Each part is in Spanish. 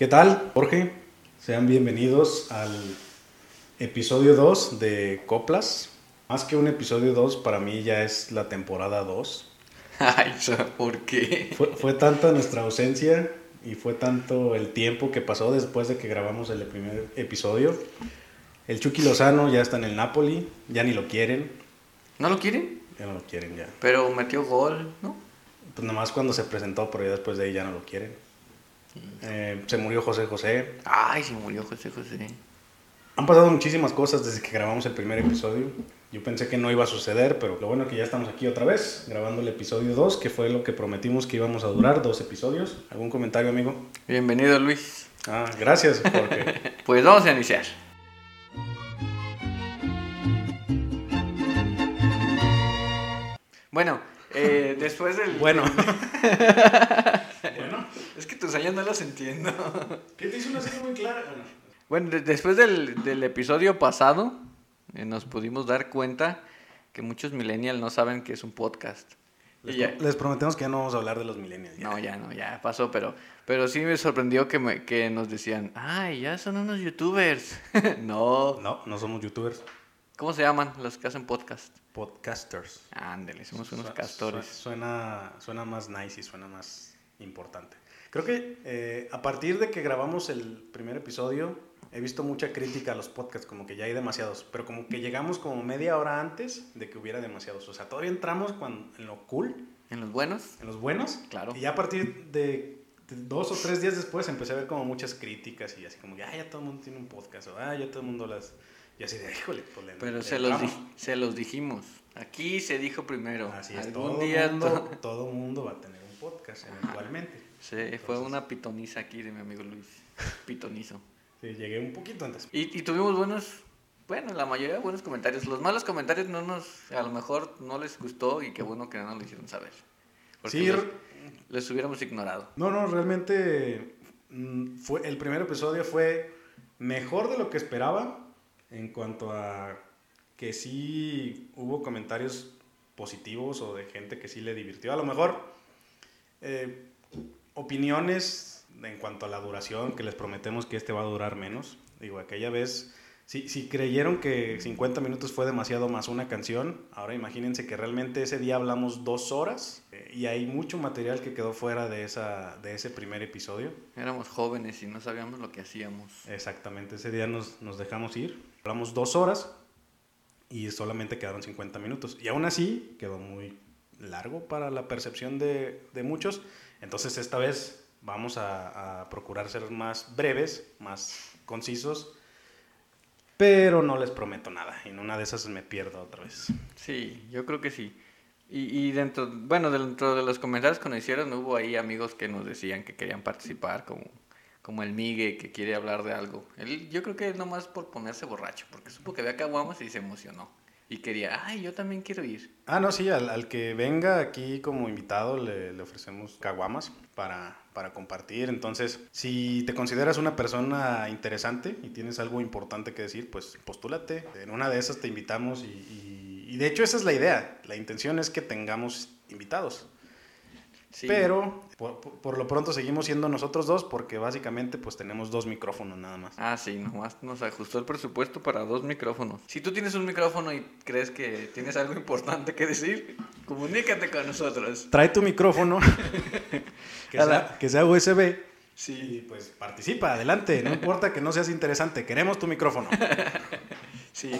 ¿Qué tal, Jorge? Sean bienvenidos al episodio 2 de Coplas. Más que un episodio 2, para mí ya es la temporada 2. Ay, ¿por qué? Fue, fue tanta nuestra ausencia y fue tanto el tiempo que pasó después de que grabamos el primer episodio. El Chucky Lozano ya está en el Napoli, ya ni lo quieren. ¿No lo quieren? Ya no lo quieren ya. Pero metió gol, ¿no? Pues nomás cuando se presentó, pero ya después de ahí ya no lo quieren. Eh, se murió José José. Ay, se murió José José. Han pasado muchísimas cosas desde que grabamos el primer episodio. Yo pensé que no iba a suceder, pero lo bueno es que ya estamos aquí otra vez, grabando el episodio 2, que fue lo que prometimos que íbamos a durar, dos episodios. ¿Algún comentario, amigo? Bienvenido, Luis. Ah, gracias, pues vamos a iniciar. Bueno, eh, después del... Bueno. Es que tus años no los entiendo. ¿Qué te hizo una serie muy clara? Bueno, después del, del episodio pasado, eh, nos pudimos dar cuenta que muchos millennials no saben que es un podcast. Les, ya, les, prometemos que ya no vamos a hablar de los millennials. No, ya no, ya pasó, pero, pero sí me sorprendió que, me, que nos decían, ay, ya son unos youtubers. no. No, no somos youtubers. ¿Cómo se llaman los que hacen podcast? Podcasters. Ándale, somos unos castores. Suena, suena más nice y suena más importante. Creo que eh, a partir de que grabamos el primer episodio, he visto mucha crítica a los podcasts, como que ya hay demasiados, pero como que llegamos como media hora antes de que hubiera demasiados. O sea, todavía entramos cuando, en lo cool. ¿En los buenos? En los buenos. Claro. Y ya a partir de, dos o tres días después empecé a ver como muchas críticas y así como que, ah, ya todo el mundo tiene un podcast, o ah, ya todo el mundo las... Y así de, híjole, pues le, Pero le se, los se los dijimos. Aquí se dijo primero. Así es, Algún todo día mundo, todo mundo va a tener un podcast eventualmente. Sí, Entonces, fue una pitoniza aquí de mi amigo Luis. Pitonizo. Sí, llegué un poquito antes. Y, y, tuvimos buenos, bueno, la mayoría de buenos comentarios. Los malos comentarios no nos, a lo mejor no les gustó y qué bueno que no lo hicieron saber. Porque sí, les, les, hubiéramos ignorado. No, no, realmente fue, el primer episodio fue mejor de lo que esperaba en cuanto a que sí hubo comentarios positivos o de gente que sí le divirtió. A lo mejor eh, opiniones en cuanto a la duración, que les prometemos que este va a durar menos. Digo, aquella vez, si, si creyeron que 50 minutos fue demasiado más una canción, ahora imagínense que realmente ese día hablamos dos horas eh, y hay mucho material que quedó fuera de, esa, de ese primer episodio. Éramos jóvenes y no sabíamos lo que hacíamos. Exactamente, ese día nos, nos dejamos ir, hablamos dos horas y solamente quedaron 50 minutos. Y aún así quedó muy largo para la percepción de, de muchos. Entonces esta vez vamos a, procurar ser más breves, más concisos, pero no les prometo nada. En una de esas me pierdo otra vez. Sí, yo creo que sí. Y, dentro, bueno, dentro de los comentarios que nos hicieron hubo ahí amigos que nos decían que querían participar, como, como el Migue que quiere hablar de algo. Yo creo que nomás por ponerse borracho, porque supo que había caguamas y se emocionó. Y quería, ay, yo también quiero ir. Ah, no, sí, al, al que venga aquí como invitado le, le ofrecemos caguamas para, para, compartir. Entonces, si te consideras una persona interesante y tienes algo importante que decir, pues postúlate. En una de esas te invitamos y, y, y de hecho esa es la idea. La intención es que tengamos invitados. Sí. Pero por, por, lo pronto seguimos siendo nosotros dos porque básicamente pues tenemos dos micrófonos nada más. Ah, sí, nomás nos ajustó el presupuesto para dos micrófonos. Si tú tienes un micrófono y crees que tienes algo importante que decir, comunícate con nosotros. Trae tu micrófono, que, sea, que sea USB. Sí. Y pues participa, adelante, no importa que no seas interesante, queremos tu micrófono. sí.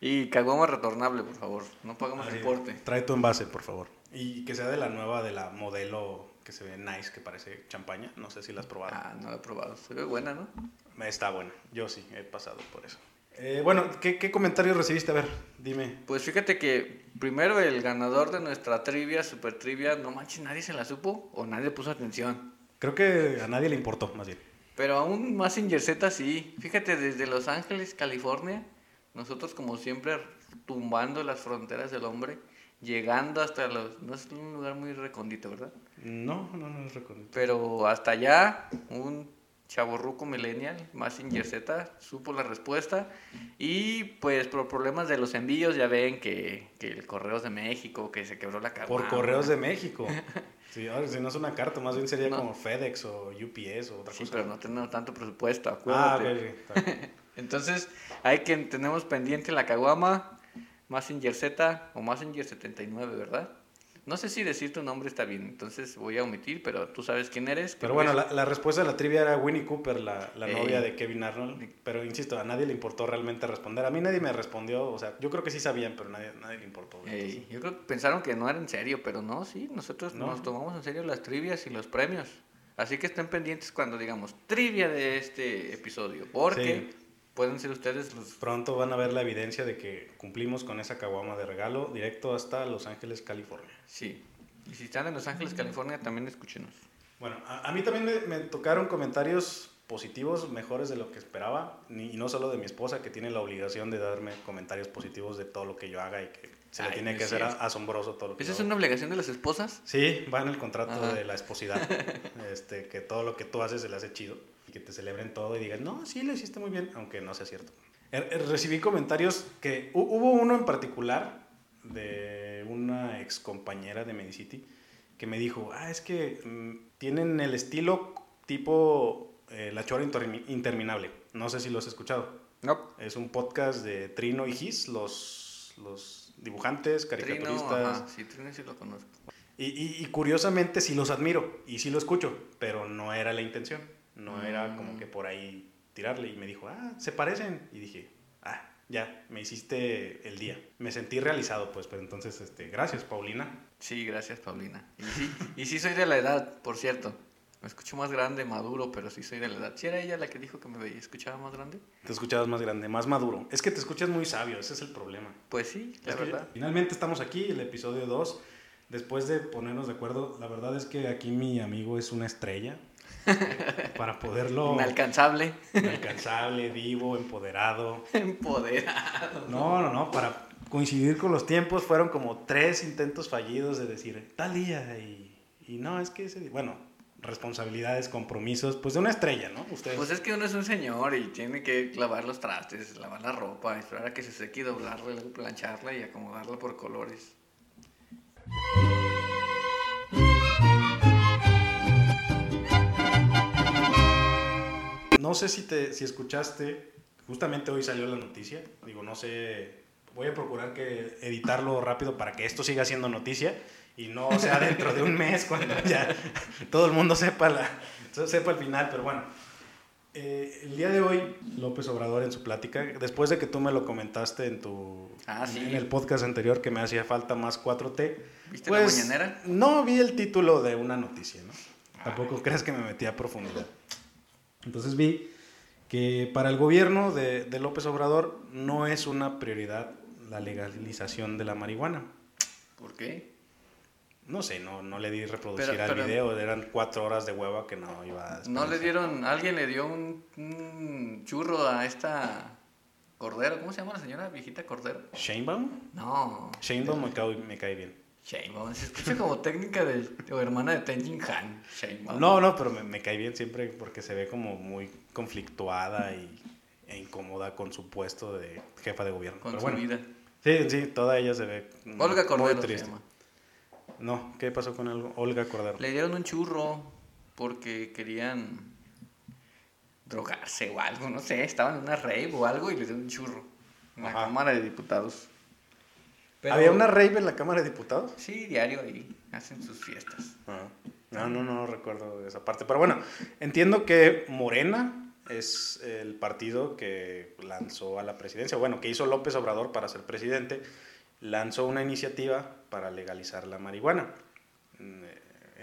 Y caguama retornable, por favor, no pagamos importe. Trae tu envase, por favor. Y que sea de la nueva, de la modelo que se ve nice, que parece champaña. No sé si la has probado. Ah, no la he probado. Se ve buena, ¿no? Está buena. Yo sí, he pasado por eso. Eh, bueno, ¿qué, ¿qué, comentarios recibiste? A ver, dime. Pues fíjate que primero el ganador de nuestra trivia, super trivia, no manches, nadie se la supo o nadie puso atención. Creo que a nadie le importó, más bien. Pero aún más en Yerseta sí. Fíjate, desde Los Ángeles, California, nosotros como siempre tumbando las fronteras del hombre llegando hasta los... No es un lugar muy recondito, ¿verdad? No, no, no es recondito. Pero hasta allá, un chaborruco millennial, más en Z, supo la respuesta. Y pues por problemas de los envíos, ya ven que, que el Correos de México, que se quebró la caguama. Por Correos de México. Sí, ahora si no es una carta, más bien sería No. como FedEx o UPS o otra Sí, cosa. pero no tenemos tanto presupuesto, Ah, acuérdate. ok, ok, está bien. Entonces, hay que tenemos pendiente la caguama, Messenger Z o Messenger 79, ¿verdad? No sé si decir tu nombre está bien, entonces voy a omitir, pero tú sabes quién eres. Pero bueno, la, la respuesta a la trivia era Winnie Cooper, la, la Ey. novia de Kevin Arnold. Pero insisto, a nadie le importó realmente responder. A mí nadie me respondió. O sea, yo creo que sí sabían, pero nadie, nadie le importó. Ey, yo creo que pensaron que no era en serio, pero no, sí, nosotros No. nos tomamos en serio las trivias y los premios. Así que estén pendientes cuando digamos trivia de este episodio, porque Sí. Pueden ser ustedes los... Pronto van a ver la evidencia de que cumplimos con esa caguama de regalo directo hasta Los Ángeles, California. Sí. Y si están en Los Ángeles, California, también escúchenos. Bueno, a, a mí también me, me tocaron comentarios positivos, mejores de lo que esperaba. Y no solo de mi esposa, que tiene la obligación de darme comentarios positivos de todo lo que yo haga y que se le tiene que hacer asombroso todo lo que ¿Esa es una obligación de las esposas? Sí, va en el contrato Ajá. de la esposidad. este, que todo lo que tú haces se le hace chido. Y que te celebren todo y digan, no, sí, lo hiciste muy bien, aunque no sea cierto. Er- er, recibí comentarios que hu- hubo uno en particular de una ex compañera de Medicity que me dijo, ah, es que mm, tienen el estilo tipo eh, La Chora Intermi- Interminable. No sé si lo has escuchado. No. Es un podcast de Trino y Gis, los, los dibujantes, Trino, caricaturistas. ajá, sí, Trino sí lo conozco. Y, y- y curiosamente sí los admiro y sí lo escucho, pero no era la intención. No era Mm. como que por ahí tirarle. Y me dijo, ah, se parecen. Y dije, ah, ya, me hiciste el día. Me sentí realizado, pues, pero entonces, este, gracias, Paulina. Sí, gracias, Paulina. Y sí, y sí soy de la edad, por cierto. Me escucho más grande, maduro, pero sí soy de la edad. ¿Sí era ella la que dijo que me veía, escuchaba más grande? Te escuchabas más grande, más maduro. Es que te escuchas muy sabio, ese es el problema. Pues sí, la Es que verdad. finalmente estamos aquí, el episodio 2. Después de ponernos de acuerdo, la verdad es que aquí mi amigo es una estrella. para poderlo Inalcanzable, inalcanzable, vivo, empoderado. empoderado. No, no, no, para coincidir con los tiempos fueron como tres intentos fallidos de decir tal día y, y no, es que ese día, bueno, responsabilidades, compromisos, pues de una estrella, ¿no? Ustedes. Pues es que uno es un señor y tiene que lavar los trastes, lavar la ropa, esperar a que se seque y doblarla, luego plancharla y acomodarla por colores. No sé si te si escuchaste, justamente hoy salió la noticia, digo, no sé, voy a procurar que editarlo rápido para que esto siga siendo noticia y no sea dentro de un mes cuando ya todo el mundo sepa la sepa el final, pero bueno. Eh, el día de hoy, López Obrador en su plática, después de que tú me lo comentaste en tu Ah, sí. en el podcast anterior que me hacía falta más 4T, ¿Viste la mañanera? no vi el título de una noticia, ¿no? Tampoco creas que me metí a profundidad. Entonces vi que para el gobierno de, de López Obrador no es una prioridad la legalización de la marihuana. ¿Por qué? No sé, no, no le di reproducir Pero- al pero- video, eran cuatro horas de hueva que no iba a... No le dieron, alguien le dio un, un churro a esta Cordero, ¿cómo se llama la señora viejita Cordero? ¿Shanebaum? No, Shanebaum me cae, me cae bien. Sheinbaum, se escucha como técnica de, o hermana de Tenjin Han, Sheinbaum. No, no, pero me, me cae bien siempre porque se ve como muy conflictuada y, e incómoda con su puesto de jefa de gobierno. con Pero su bueno, vida. Sí, sí, toda ella se ve Olga muy Cordero se triste. llama. No, ¿qué pasó con el- Olga Cordero? Le dieron un churro porque querían drogarse o algo, no sé, estaban en una rave o algo y le dieron un churro en la. Cámara de Diputados. Pero- ¿Había una rave en la Cámara de Diputados? Sí, diario ahí, hacen sus fiestas. Ah, No, no, no recuerdo esa parte. Pero bueno, entiendo que Morena es el partido que lanzó a la presidencia, bueno, que hizo López Obrador para ser presidente, lanzó una iniciativa para legalizar la marihuana. Mm,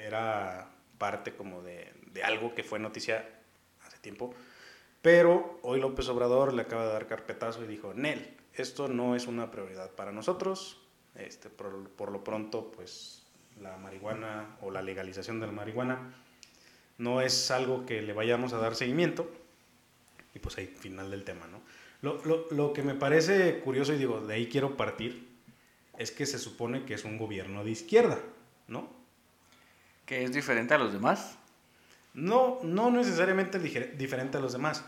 Era parte como de, de algo que fue noticia hace tiempo, pero hoy López Obrador le acaba de dar carpetazo y dijo, Nel, esto no es una prioridad para nosotros, este, por, por lo pronto, pues la marihuana o la legalización de la marihuana no es algo que le vayamos a dar seguimiento. Y pues ahí, final del tema, ¿no? Lo, lo- lo que me parece curioso, y digo, de ahí quiero partir, es que se supone que es un gobierno de izquierda, ¿no? Que es diferente a los demás. No, no necesariamente diferente a los demás,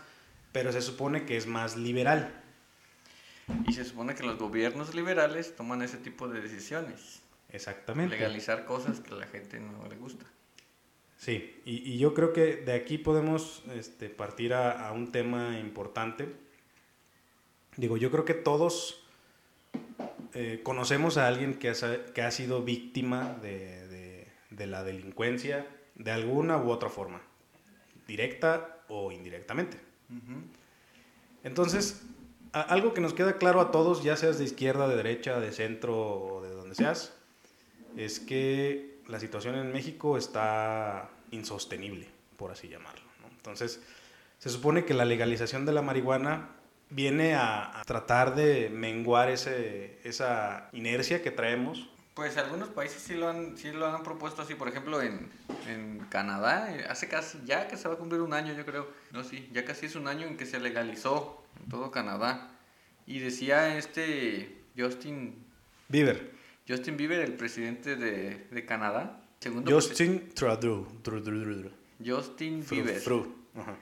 pero se supone que es más liberal. Y se supone que los gobiernos liberales toman ese tipo de decisiones. Exactamente. Legalizar cosas que a la gente no le gusta. Sí, y, y yo creo que de aquí podemos este, partir a, a un tema importante. Digo, yo creo que todos eh, conocemos a alguien que, ha, que ha sido víctima de, de, de, la delincuencia de alguna u otra forma, directa o indirectamente. Entonces, algo que nos queda claro a todos, ya seas de izquierda, de derecha, de centro de donde seas, es que la situación en México está insostenible, por así llamarlo. Entonces, se supone que la legalización de la marihuana viene a, a tratar de menguar ese, esa inercia que traemos. Pues algunos países sí lo han, sí lo han propuesto así, por ejemplo en, en Canadá, eh, hace casi, ya que se va a cumplir un año yo creo, no sí, ya casi es un año en que se legalizó todo Canadá. Y decía este Justin Bieber. Justin Bieber, el presidente de, de Canadá. Segundo Justin Trudeau. Justin Bieber. Fru. Ajá.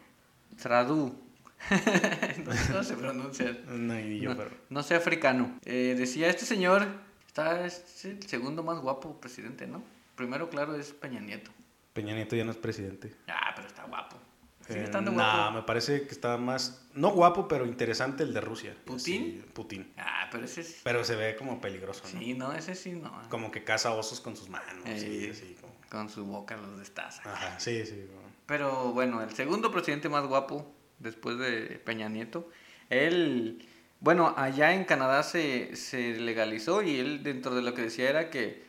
Trudeau. no, no, se pronuncia. No, ni yo, no, pero... no sé africano. Eh, decía, este señor está, es el segundo más guapo presidente, ¿no? Primero, claro, es Peña Nieto. Peña Nieto ya no es presidente. Ah, pero está guapo. Sigue estando eh, guapo. Nah, me parece que está más, no guapo, pero interesante el de Rusia. ¿Putin? Sí, Putin. Ah, pero ese sí. Pero se ve como peligroso, ¿no? Sí, no, ese sí no. Como que caza osos con sus manos. Eh, sí, como... Con su boca los destaza. Ajá, sí, sí. Bueno. Pero bueno, el segundo presidente más guapo después de Peña Nieto, él, bueno, allá en Canadá se, se legalizó y él dentro de lo que decía era que,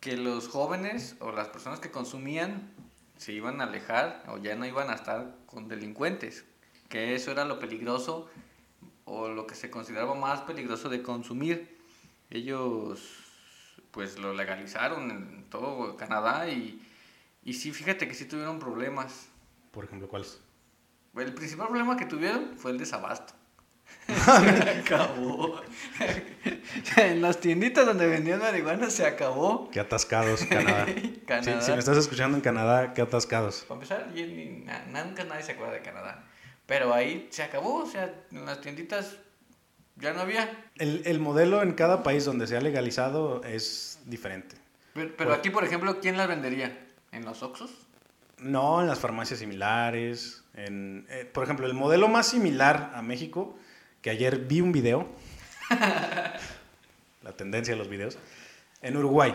que los jóvenes o las personas que consumían se iban a alejar o ya no iban a estar con delincuentes, que eso era lo peligroso o lo que se consideraba más peligroso de consumir. Ellos pues lo legalizaron en todo Canadá y, y sí, fíjate que sí tuvieron problemas. Por ejemplo, ¿cuáles? El principal problema que tuvieron fue el desabasto. Se acabó. en las tienditas donde vendían marihuana se acabó. Qué atascados, Canadá. Canadá. Sí, si me estás escuchando en Canadá, qué atascados. Para empezar, nunca nadie se acuerda de Canadá. Pero ahí se acabó, o sea, en las tienditas ya no había. El, el modelo en cada país donde se ha legalizado es diferente. Pero, pero aquí, por ejemplo, ¿quién las vendería? ¿En los Oxxos? No, en las farmacias similares. En, eh, por ejemplo, el modelo más similar a México, que ayer vi un video, la tendencia de los videos, en Uruguay.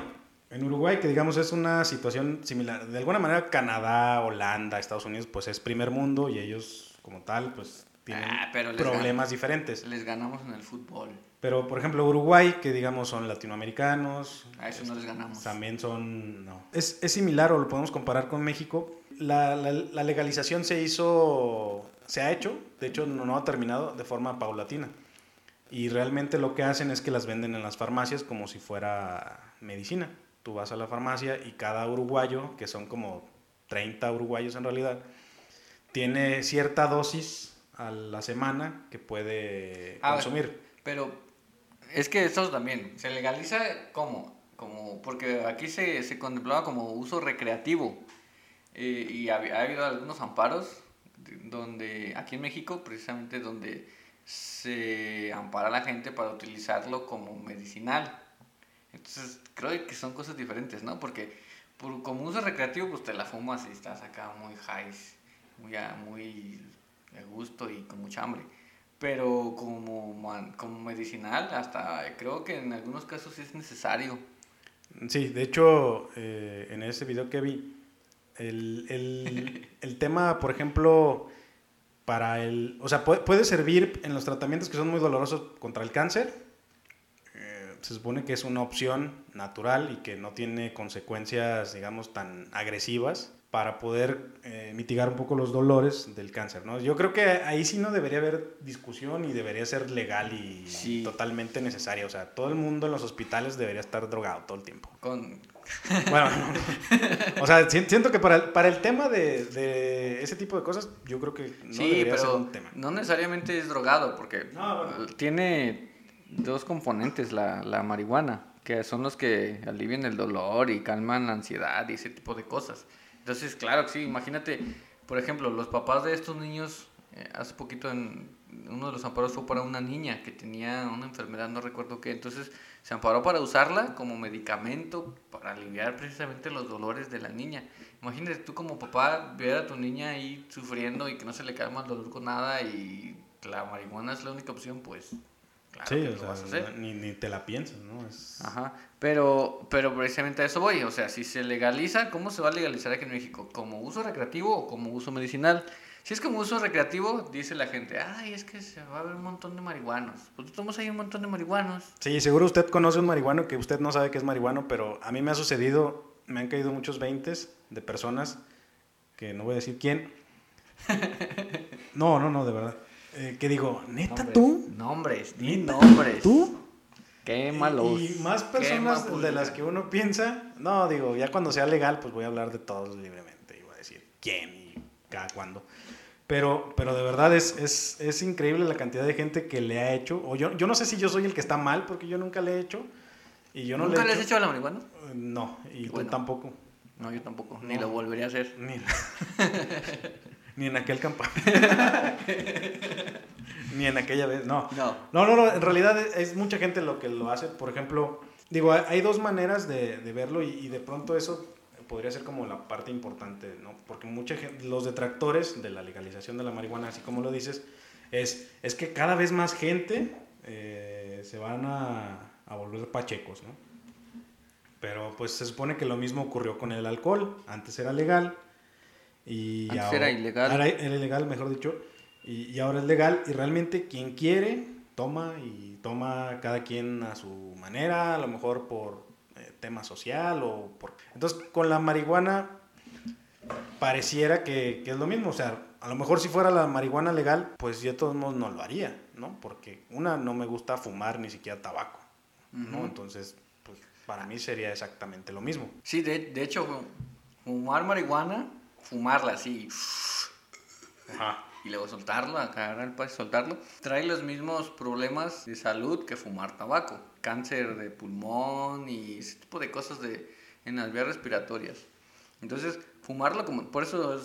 En Uruguay, que digamos es una situación similar. De alguna manera, Canadá, Holanda, Estados Unidos, pues es primer mundo y ellos, como tal, pues tienen ah, problemas diferentes. Les ganamos en el fútbol. Pero, por ejemplo, Uruguay, que digamos son latinoamericanos. A eso no les ganamos. También son. No. Es, es similar o lo podemos comparar con México. La, la, la, legalización se hizo. Se ha hecho, de hecho, no, no ha terminado de forma paulatina. Y realmente lo que hacen es que las venden en las farmacias como si fuera medicina. Tú vas a la farmacia y cada uruguayo, que son como 30 uruguayos en realidad, tiene cierta dosis a la semana que puede Ah, consumir. Pero es que esto también se legaliza como, como porque aquí se, se contemplaba como uso recreativo eh, y ha, ha, habido algunos amparos donde aquí en México precisamente donde se ampara a la gente para utilizarlo como medicinal. Entonces creo que son cosas diferentes, ¿no? Porque por, como uso recreativo pues te la fumas y estás acá muy high, muy, muy de gusto y con mucha hambre pero como, como medicinal, hasta creo que en algunos casos es necesario. Sí, de hecho, eh, en ese video que vi, el, el, el, tema, por ejemplo, para el... O sea, puede, puede, servir en los tratamientos que son muy dolorosos contra el cáncer. Eh, se supone que es una opción natural y que no tiene consecuencias, digamos, tan agresivas para poder eh, mitigar un poco los dolores del cáncer, ¿no? Yo creo que ahí sí no debería haber discusión y debería ser legal y sí. totalmente necesaria. O sea, todo el mundo en los hospitales debería estar drogado todo el tiempo. Con... Bueno, no, no. o sea, siento que para el, para el tema de, de, ese tipo de cosas, yo creo que no sí, debería pero ser un tema. No necesariamente es drogado, porque no, bueno. tiene dos componentes la, la marihuana, que son los que alivian el dolor y calman la ansiedad y ese tipo de cosas. Entonces, claro, sí, imagínate, por ejemplo, los papás de estos niños eh, hace poquito en uno de los amparos fue para una niña que tenía una enfermedad, no recuerdo qué, entonces se amparó para usarla como medicamento para aliviar precisamente los dolores de la niña. Imagínate tú como papá ver a tu niña ahí sufriendo y que no se le calma el dolor con nada y la marihuana es la única opción, pues claro sí, que lo vas a hacer. Ni, ni, te la piensas, ¿no? Es... Ajá, pero, pero precisamente a eso voy, o sea, si se legaliza, ¿cómo se va a legalizar aquí en México? ¿Como uso recreativo o como uso medicinal? Si es como uso recreativo, dice la gente, ay, es que se va a ver un montón de marihuanos. Pues estamos ahí un montón de marihuanos. Sí, seguro usted conoce un marihuano que usted no sabe que es marihuano, pero a mí me ha sucedido, me han caído muchos veintes de personas, que no voy a decir quién. No, no, no, de verdad. Eh, que digo, neta tú. Nombres, di nombres. ¿Tú? Qué malos. Y, más personas de las que uno piensa. No, digo, ya cuando sea legal, pues voy a hablar de todos libremente. Y voy a decir quién y cada cuándo. Pero, pero de verdad es, es, es, increíble la cantidad de gente que le ha hecho. O yo, yo no sé si yo soy el que está mal, porque yo nunca le he hecho. Y yo no ¿Nunca le, has hecho a la marihuana? No, y tú tampoco. No, yo tampoco. Ni lo volvería a hacer. Ni, ni en aquel campamento. ni en aquella vez. No. no. No, no, En realidad es, mucha gente lo que lo hace. Por ejemplo, digo, hay dos maneras de, de verlo y, y de pronto eso podría ser como la parte importante, ¿no? Porque mucha gente, los detractores de la legalización de la marihuana, así como lo dices, es, es que cada vez más gente eh, se van a, a, volver pachecos, ¿no? Pero pues se supone que lo mismo ocurrió con el alcohol. Antes era legal y Antes era ilegal. Era, era ilegal, mejor dicho, y, y ahora es legal y realmente quien quiere toma y toma cada quien a su manera, a lo mejor por tema social o por... Entonces, con la marihuana pareciera que, que, es lo mismo, o sea, a lo mejor si fuera la marihuana legal, pues yo de todos modos no lo haría, ¿no? Porque una, no me gusta fumar ni siquiera tabaco, ¿no? Entonces, pues para mí sería exactamente lo mismo. Sí, de, de hecho, fumar marihuana, fumarla así, Ajá. Y luego soltarlo, agarrar el país, soltarlo, trae los mismos problemas de salud que fumar tabaco cáncer de pulmón y ese tipo de cosas de, en las vías respiratorias. Entonces, fumarlo como, por eso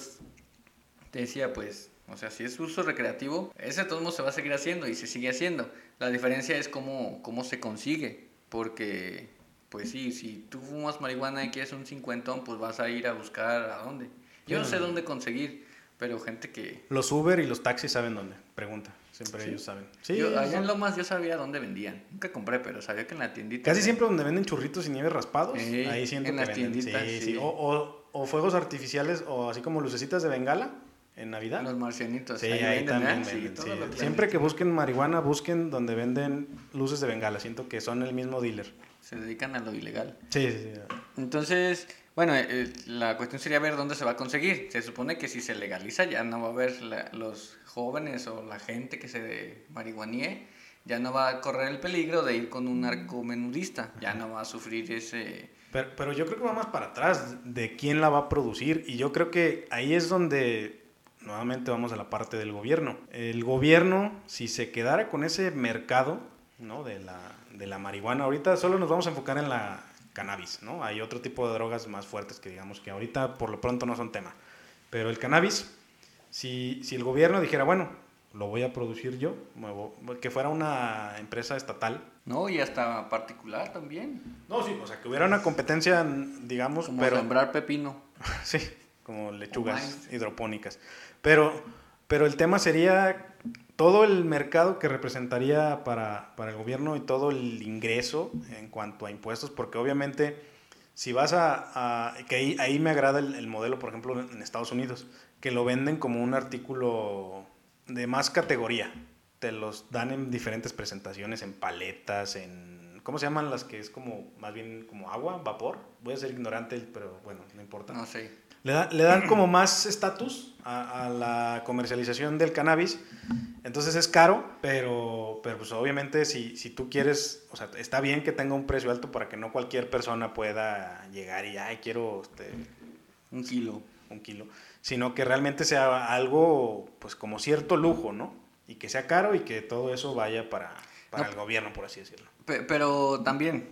te decía, pues, o sea, si es uso recreativo, ese modos se va a seguir haciendo y se sigue haciendo. La diferencia es cómo, cómo se consigue, porque, pues sí, si tú fumas marihuana y quieres un cincuentón, pues vas a ir a buscar a dónde. Yo no sé dónde conseguir, pero gente que... Los Uber y los taxis saben dónde, pregunta. Siempre ellos saben. Sí, yo, allá en Lomas yo sabía dónde vendían. Nunca compré, pero sabía que en la tiendita. Casi siempre donde venden churritos y nieve raspados, ahí siento en que las tienditas, sí, sí. O, o, o, fuegos artificiales, o así como lucecitas de bengala en Navidad. Los marcianitos. Sí, ahí, ahí venden, también venden. Sí, sí. Siempre que busquen marihuana, busquen donde venden luces de bengala. Siento que son el mismo dealer. Se dedican a lo ilegal. Sí, sí, sí. Entonces, bueno, eh, la cuestión sería ver dónde se va a conseguir. Se supone que si se legaliza ya no va a haber la, los jóvenes o la gente que se marihuanie, ya no va a correr el peligro de ir con un narcomenudista, ya no va a sufrir ese... Pero, pero yo creo que va más para atrás de quién la va a producir y yo creo que ahí es donde nuevamente vamos a la parte del gobierno. El gobierno, si se quedara con ese mercado ¿no? de, la, de la marihuana, ahorita solo nos vamos a enfocar en la cannabis, ¿no? Hay otro tipo de drogas más fuertes que digamos que ahorita por lo pronto no son tema. Pero el cannabis, si, si el gobierno dijera, bueno, lo voy a producir yo, que fuera una empresa estatal. No, y hasta particular también. No, sí, o sea, que hubiera una competencia, digamos, como pero... sembrar pepino. sí, como lechugas hidropónicas. Pero, pero el tema sería todo el mercado que representaría para, para el gobierno y todo el ingreso en cuanto a impuestos, porque obviamente si vas a... que ahí, ahí, me agrada el, el modelo, por ejemplo, en Estados Unidos que lo venden como un artículo de más categoría. Te los dan en diferentes presentaciones, en paletas, en... ¿Cómo se llaman las que es como, más bien como agua, vapor? Voy a ser ignorante, pero bueno, no importa. No sé. Le, da, le dan como más estatus a, a, la comercialización del cannabis. Entonces es caro, pero, pero pues obviamente si, si tú quieres, o sea, está bien que tenga un precio alto para que no cualquier persona pueda llegar y, ay, quiero este, un kilo. Un kilo sino que realmente sea algo, pues como cierto lujo, ¿no? Y que sea caro y que todo eso vaya para, para no, el gobierno, por así decirlo. Pero también,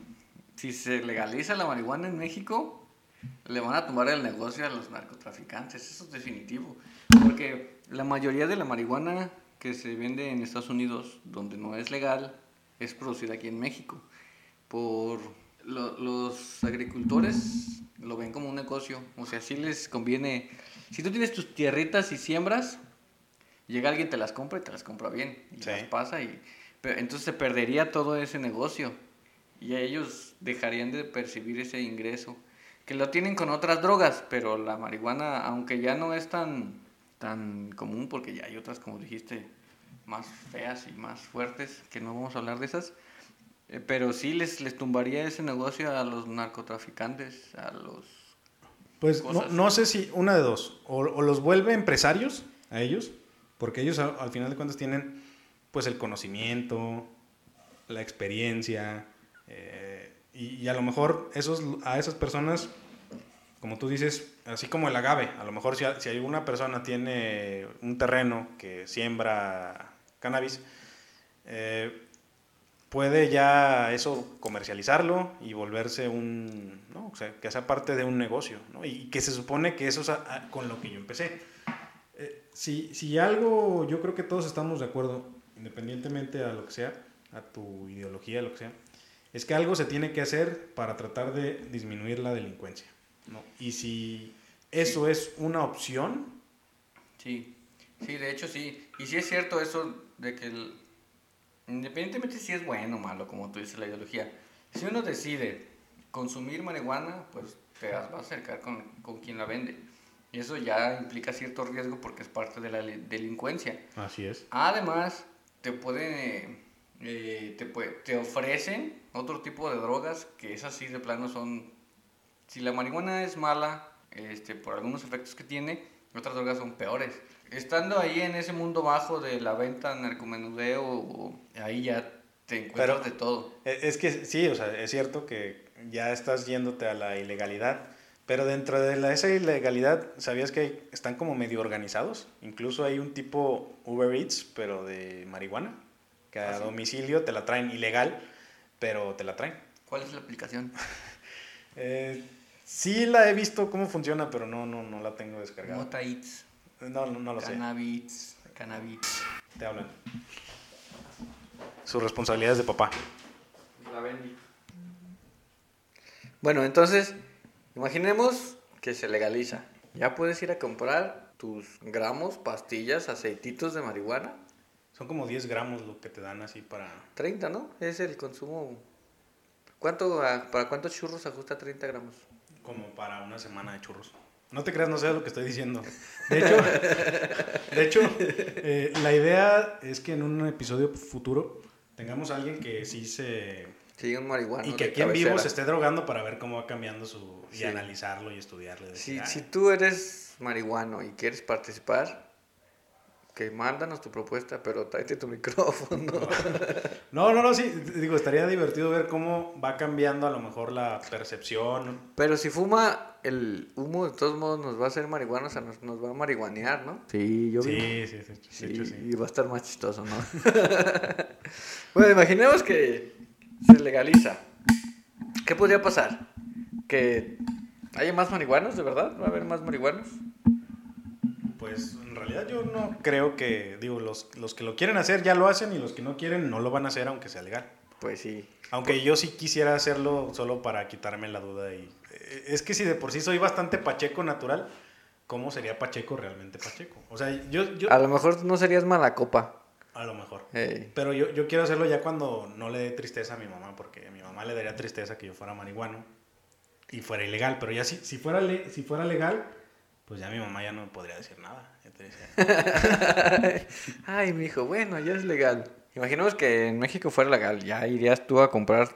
si se legaliza la marihuana en México, le van a tomar el negocio a los narcotraficantes, eso es definitivo. Porque la mayoría de la marihuana que se vende en Estados Unidos, donde no es legal, es producida aquí en México. Por lo- los agricultores lo ven como un negocio. O sea, si les conviene. Si tú tienes tus tierritas y siembras, llega alguien, te las compra y te las compra bien. Y Sí. las pasa y. pero entonces se perdería todo ese negocio. Y a ellos dejarían de percibir ese ingreso. Que lo tienen con otras drogas, pero la marihuana, aunque ya no es tan, tan común, porque ya hay otras, como dijiste, más feas y más fuertes, que no vamos a hablar de esas. eh, pero sí les, les tumbaría ese negocio a los narcotraficantes, a los... Pues no, no sé si una de dos, o, o los vuelve empresarios a ellos, porque ellos al, al final de cuentas tienen pues el conocimiento, la experiencia, eh, y, y a lo mejor esos, a esas personas, como tú dices, así como el agave, a lo mejor si, a- si alguna persona tiene un terreno que siembra cannabis, eh, puede ya eso comercializarlo y volverse un, ¿no? O sea, que sea parte de un negocio, ¿no? Y que se supone que eso es a- a- con lo que yo empecé. Eh, si, si algo, yo creo que todos estamos de acuerdo, independientemente a lo que sea, a tu ideología, lo que sea, es que algo se tiene que hacer para tratar de disminuir la delincuencia, ¿no? Y si eso es una opción, Sí, sí, de hecho sí. Y sí es cierto eso de que, el- independientemente si es bueno o malo, como tú dices, la ideología, si uno decide consumir marihuana, pues te vas a acercar con, con quien la vende. Y eso ya implica cierto riesgo porque es parte de la li- delincuencia. así es. Además, te pueden, eh, te, te ofrecen otro tipo de drogas que esas sí de plano son, si la marihuana es mala, este, por algunos efectos que tiene, otras drogas son peores. Estando ahí en ese mundo bajo de la venta, narcomenudeo, o- ahí ya te encuentras Pero- de todo. E- Es que sí, o sea, es cierto que ya estás yéndote a la ilegalidad, pero dentro de la, esa ilegalidad, ¿sabías que están como medio organizados? Incluso hay un tipo Uber Eats, pero de marihuana, que a ¿Ah, sí? domicilio te la traen ilegal, pero te la traen. ¿Cuál es la aplicación? Eh, sí la he visto cómo funciona, pero no, no, no la tengo descargada. Mota Eats, No, no, no lo sé. Cannabis, Cannabis. Te hablan. Su responsabilidad es de papá. La vendí. Bueno, entonces, imaginemos que se legaliza. Ya puedes ir a comprar tus gramos, pastillas, aceititos de marihuana. Son como 10 gramos lo que te dan así para... 30, ¿no? Es el consumo. ¿Cuánto, a- ¿Para cuántos churros ajusta 30 gramos? como para una semana de churros. No te creas, no sé lo que estoy diciendo. De hecho, de hecho eh, la idea es que en un episodio futuro tengamos a alguien que sí se... Sí, un marihuano. y que aquí en vivo se esté drogando para ver cómo va cambiando su... y Sí. analizarlo y estudiarle. Si, decir, si "Ah, tú eres marihuano y quieres participar, que mándanos tu propuesta, pero tráete tu micrófono. No, no, no, sí. Digo, estaría divertido ver cómo va cambiando a lo mejor la percepción. Pero si fuma, el humo de todos modos nos va a hacer marihuanos, o sea, nos, nos va a marihuanear, ¿no? Sí, yo Sí, sí, sí, Sí, hecho sí. y va a estar más chistoso, ¿no? bueno, imaginemos que se legaliza. ¿Qué podría pasar? ¿Que haya más marihuanos, de verdad? ¿Va a haber más marihuanos? Pues en realidad yo no creo que, digo, los, los que lo quieren hacer ya lo hacen y los que no quieren no lo van a hacer aunque sea legal. Pues sí. Aunque yo sí quisiera hacerlo solo para quitarme la duda y eh, es que si de por sí soy bastante pacheco natural, ¿cómo sería pacheco realmente pacheco? O sea, yo, yo A lo mejor no serías mala copa. a lo mejor. Ey. Pero yo, yo quiero hacerlo ya cuando no le dé tristeza a mi mamá, porque a mi mamá le daría tristeza que yo fuera marihuano y fuera ilegal. Pero ya si, si, fuera, le- si fuera legal, pues ya mi mamá ya no me podría decir nada. Decía, Ay, mi hijo, bueno, ya es legal. Imaginemos que en México fuera legal, ya irías tú a comprar.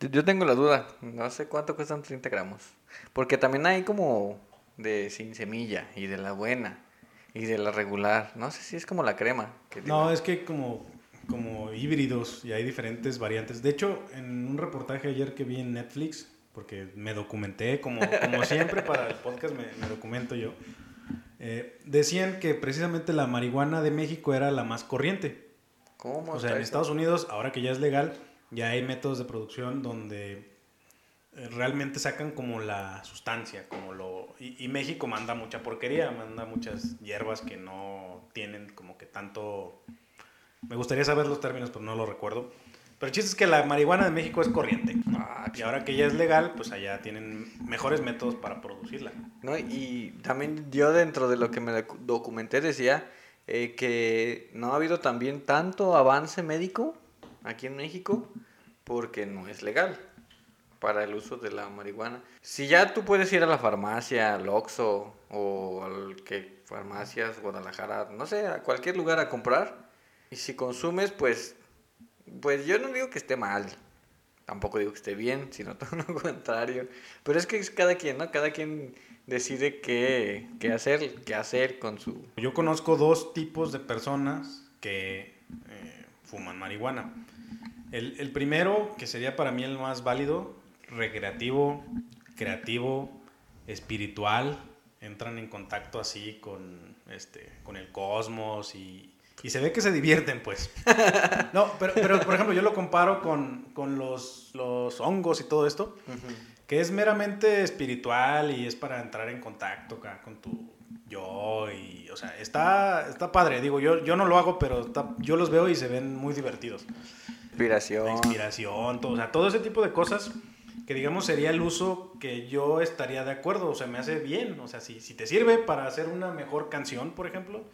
Yo tengo la duda, no sé cuánto cuestan 30 gramos. Porque también hay como de sin semilla y de la buena y de la regular. No sé si es como la crema. que No, es que como, como híbridos y hay diferentes variantes. De hecho, en un reportaje ayer que vi en Netflix, porque me documenté, como, como siempre para el podcast me, me documento yo, eh, decían que precisamente la marihuana de México era la más corriente. ¿Cómo? O sea, en? Estados Unidos, ahora que ya es legal, ya hay métodos de producción donde eh, realmente sacan como la sustancia, como lo... Y, y, México manda mucha porquería, manda muchas hierbas que no tienen como que tanto... Me gustaría saber los términos, pero no lo recuerdo. Pero el chiste es que la marihuana de México es corriente. Ah, y ahora que ya es legal, pues allá tienen mejores métodos para producirla. ¿No? Y también yo dentro de lo que me documenté decía eh, que no ha habido también tanto avance médico aquí en México porque no es legal para el uso de la marihuana. Si ya tú puedes ir a la farmacia, al Oxxo o al que farmacias Guadalajara, no sé, a cualquier lugar a comprar y si consumes, pues pues yo no digo que esté mal, tampoco digo que esté bien, sino todo lo contrario. Pero es que es cada quien, ¿no? Cada quien decide qué, qué hacer, qué hacer con su... Yo conozco dos tipos de personas que eh, fuman marihuana. El, el, primero, que sería para mí el más válido, recreativo, creativo, espiritual, entran en contacto así con, este, con el cosmos y, y se ve que se divierten, pues. No, pero, pero por ejemplo, yo lo comparo con, con los, los, hongos y todo esto, que es meramente espiritual y es para entrar en contacto con tu yo y, o sea, está, está padre. Digo, yo, yo no lo hago, pero yo los veo y se ven muy divertidos. Inspiración. inspiración, todo, o sea, todo ese tipo de cosas que digamos sería el uso que yo estaría de acuerdo, o sea, me hace bien, o sea, si, si te sirve para hacer una mejor canción, por ejemplo,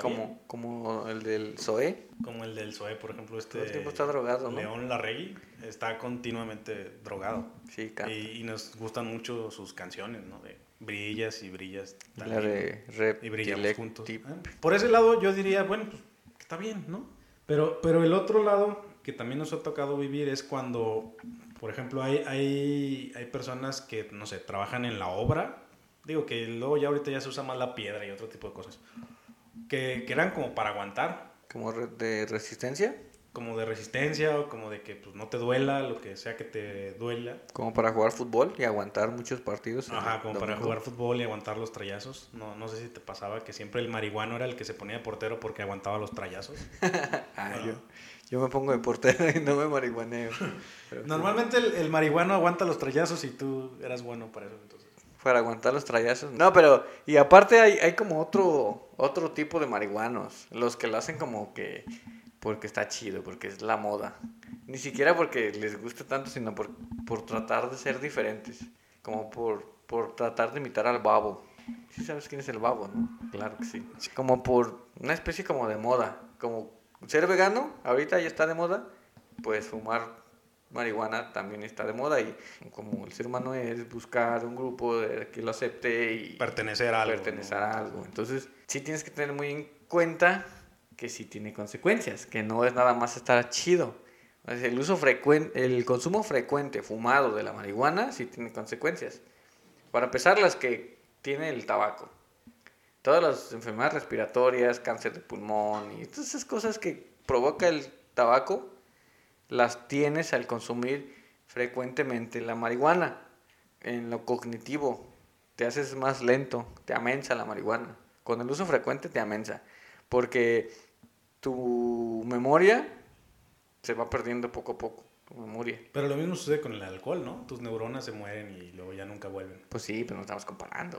como, como el del Zoe. Como el del Zoe, por ejemplo, este... El tiempo está drogado, ¿no? León Larregui está continuamente drogado. Sí, Y, y, nos gustan mucho sus canciones, ¿no? De brillas y brillas. La de Rep y brillamos juntos. Ah, por ese lado yo diría, bueno, pues está bien, ¿no? Pero, pero el otro lado que también nos ha tocado vivir es cuando, por ejemplo, hay, hay, hay personas que, no sé, trabajan en la obra. Digo que luego ya ahorita ya se usa más la piedra y otro tipo de cosas que, que eran como para aguantar. ¿Como de resistencia? Como de resistencia o como de que pues, no te duela, lo que sea que te duela. Como para jugar fútbol y aguantar muchos partidos. Ajá, como para jugar fútbol y aguantar los trayazos. No, no sé si te pasaba que siempre el marihuano era el que se ponía de portero porque aguantaba los trayazos. ah, yo, yo, me pongo de portero y no me marihuaneo. Normalmente el, el marihuano aguanta los trayazos y tú eras bueno para eso entonces para aguantar los trayazos. No, pero, y aparte hay, hay como otro, otro tipo de marihuanos, los que lo hacen como que porque está chido, porque es la moda. Ni siquiera porque les guste tanto, sino por, por tratar de ser diferentes, como por, por tratar de imitar al babo. ¿Sí sabes quién es el babo, no? Claro que sí. Como por una especie como de moda, como ser vegano, ahorita ya está de moda, pues fumar marihuana también está de moda y como el ser humano es buscar un grupo que lo acepte y pertenecer a algo. Pertenecer a algo. Entonces, sí tienes que tener muy en cuenta que sí tiene consecuencias, que no es nada más estar chido. El uso frecuente, el consumo frecuente fumado de la marihuana sí tiene consecuencias. Para empezar, las que tiene el tabaco. Todas las enfermedades respiratorias, cáncer de pulmón y todas esas cosas que provoca el tabaco las tienes al consumir frecuentemente la marihuana. En lo cognitivo, te haces más lento, te amensa la marihuana. Con el uso frecuente te amensa, porque tu memoria se va perdiendo poco a poco, tu memoria. Pero lo mismo sucede con el alcohol, ¿no? Tus neuronas se mueren y luego ya nunca vuelven. Pues sí, pero no estamos comparando.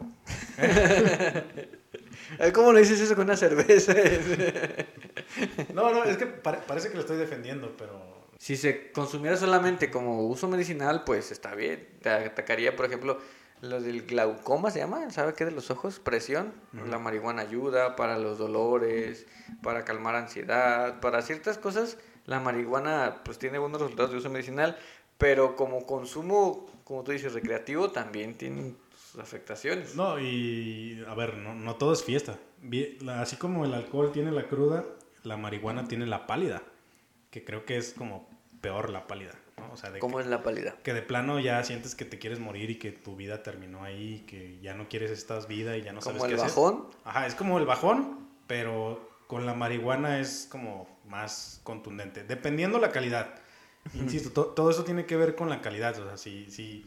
¿Cómo no dices eso con una cerveza? no, no, es que parece que lo estoy defendiendo, pero si se consumiera solamente como uso medicinal, pues está bien. Te atacaría, por ejemplo, lo del glaucoma, ¿se llama? ¿Sabe qué de los ojos? Presión. La marihuana ayuda para los dolores, para calmar ansiedad, para ciertas cosas. La marihuana pues tiene buenos resultados de uso medicinal, pero como consumo, como tú dices, recreativo, también tiene sus afectaciones. No, y a ver, no, no todo es fiesta. Así como el alcohol tiene la cruda, la marihuana tiene la pálida que creo que es como peor la pálida. ¿no? O sea, de ¿Cómo es la pálida? Que de plano ya sientes que te quieres morir y que tu vida terminó ahí, que ya no quieres esta vida y ya no sabes qué hacer. ¿Como el bajón? Ajá, es como el bajón, pero con la marihuana es como más contundente, dependiendo la calidad. Insisto, todo eso tiene que ver con la calidad. O sea, si, si,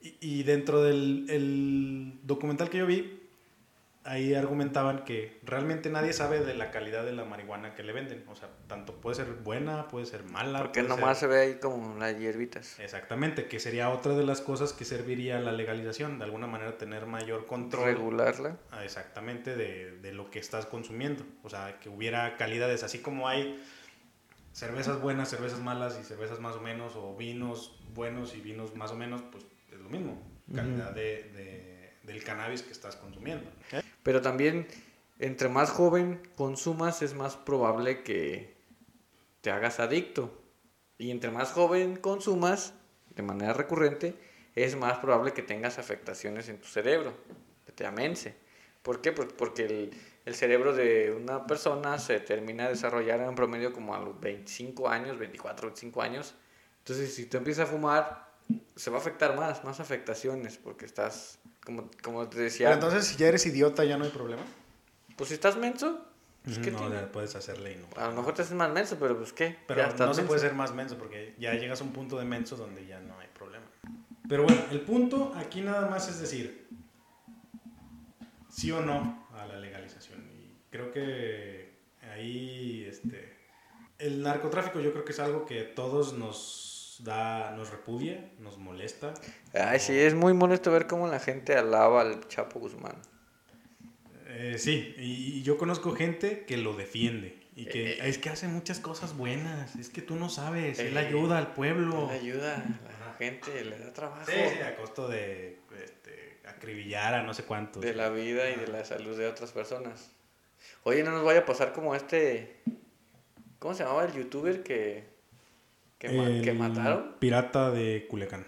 y, y dentro del el documental que yo vi, ahí argumentaban que realmente nadie sabe de la calidad de la marihuana que le venden. O sea, tanto puede ser buena, puede ser mala. Porque nomás ser- se ve ahí como las hierbitas. Exactamente, que sería otra de las cosas que serviría la legalización, de alguna manera tener mayor control. Regularla. Ah, Exactamente, de, de lo que estás consumiendo. O sea, que hubiera calidades, así como hay cervezas buenas, cervezas malas y cervezas más o menos, o vinos buenos y vinos más o menos, pues es lo mismo. Calidad de, de- del cannabis que estás consumiendo. Pero también, entre más joven consumas, es más probable que te hagas adicto. Y entre más joven consumas, de manera recurrente, es más probable que tengas afectaciones en tu cerebro, que te amense. ¿Por qué? Pues porque el, el cerebro de una persona se termina de desarrollar en promedio como a los 25 años, 24, 25 años. Entonces, si tú empiezas a fumar, se va a afectar más, más afectaciones, porque estás, como, como te decía, Pero entonces, si ya eres idiota, ya no hay problema. pues si estás menso, pues ¿qué no, tiene? ya puedes hacerle y no. A lo mejor te haces más menso, pero pues qué. Pero Ya no se menso. puede ser más menso porque ya llegas a un punto de menso donde ya no hay problema. Pero bueno, el punto aquí nada más es decir sí o no a la legalización. Y creo que ahí este, el narcotráfico yo creo que es algo que todos nos da, nos repudia, nos molesta. Ay, sí, es muy molesto ver cómo la gente alaba al Chapo Guzmán. Eh, sí, y, y yo conozco gente que lo defiende. Y que es que hace muchas cosas buenas. Es que tú no sabes. Él Eh, ayuda al pueblo. Le ayuda a la gente, le da trabajo. Sí, sí, a costo de este, acribillar a no sé cuántos. De la vida y de la salud de otras personas. Oye, no nos vaya a pasar como este. ¿Cómo se llamaba el youtuber que, que, ma- que El mataron? Pirata de Culiacán.